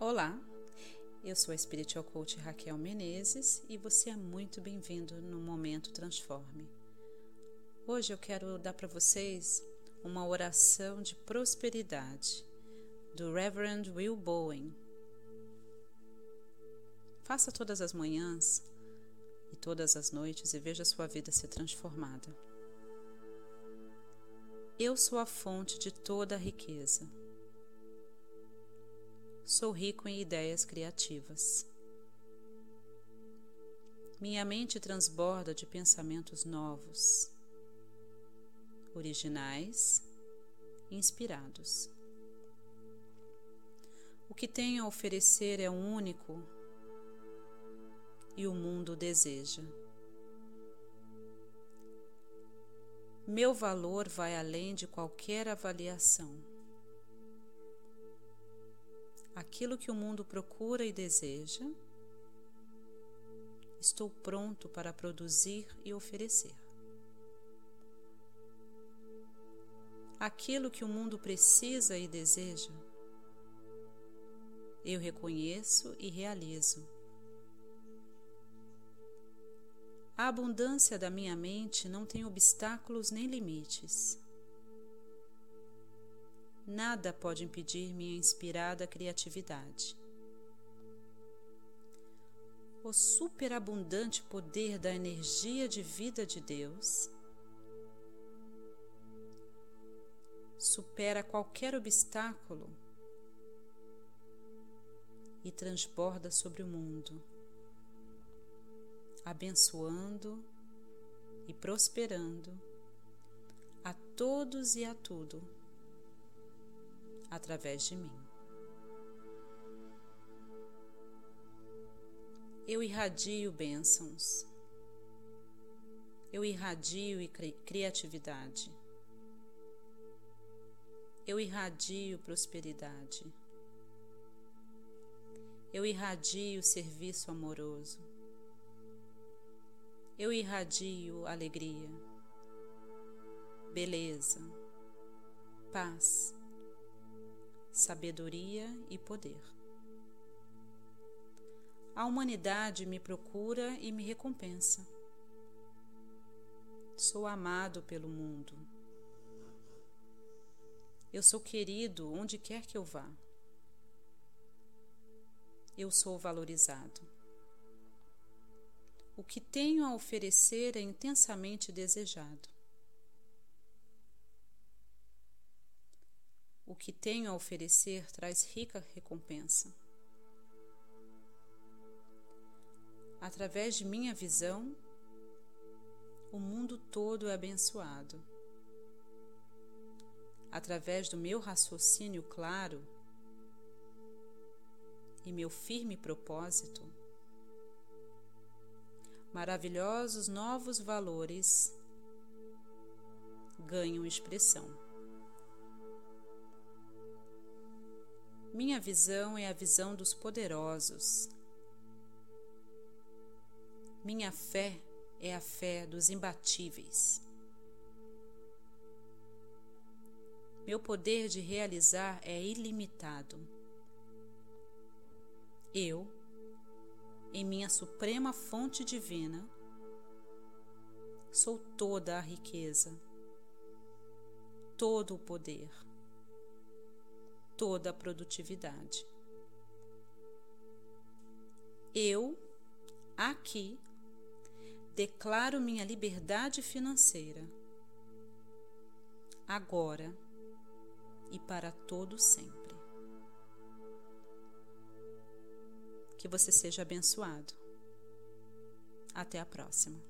Olá, eu sou a Spiritual Coach Raquel Menezes e você é muito bem-vindo no Momento Transforme. Hoje eu quero dar para vocês uma oração de prosperidade do Reverend Will Bowen. Faça todas as manhãs e todas as noites e veja sua vida ser transformada. Eu sou a fonte de toda a riqueza sou rico em ideias criativas. Minha mente transborda de pensamentos novos, originais, inspirados. O que tenho a oferecer é único e o mundo deseja. Meu valor vai além de qualquer avaliação aquilo que o mundo procura e deseja, estou pronto para produzir e oferecer. Aquilo que o mundo precisa e deseja, eu reconheço e realizo. A abundância da minha mente não tem obstáculos nem limites. Nada pode impedir minha inspirada criatividade. O superabundante poder da energia de vida de Deus supera qualquer obstáculo e transborda sobre o mundo, abençoando e prosperando a todos e a tudo através de mim. Eu irradio bênçãos. Eu irradio cri criatividade. Eu irradio prosperidade. Eu irradio serviço amoroso. Eu irradio alegria, beleza, paz, sabedoria e poder. A humanidade me procura e me recompensa. Sou amado pelo mundo. Eu sou querido onde quer que eu vá. Eu sou valorizado. O que tenho a oferecer é intensamente desejado. O que tenho a oferecer traz rica recompensa. Através de minha visão, o mundo todo é abençoado. Através do meu raciocínio claro e meu firme propósito, maravilhosos novos valores ganham expressão. Minha visão é a visão dos poderosos. Minha fé é a fé dos imbatíveis. Meu poder de realizar é ilimitado. Eu, em minha suprema fonte divina, sou toda a riqueza, todo o poder toda a produtividade. Eu, aqui, declaro minha liberdade financeira, agora e para todo sempre. Que você seja abençoado. Até a próxima.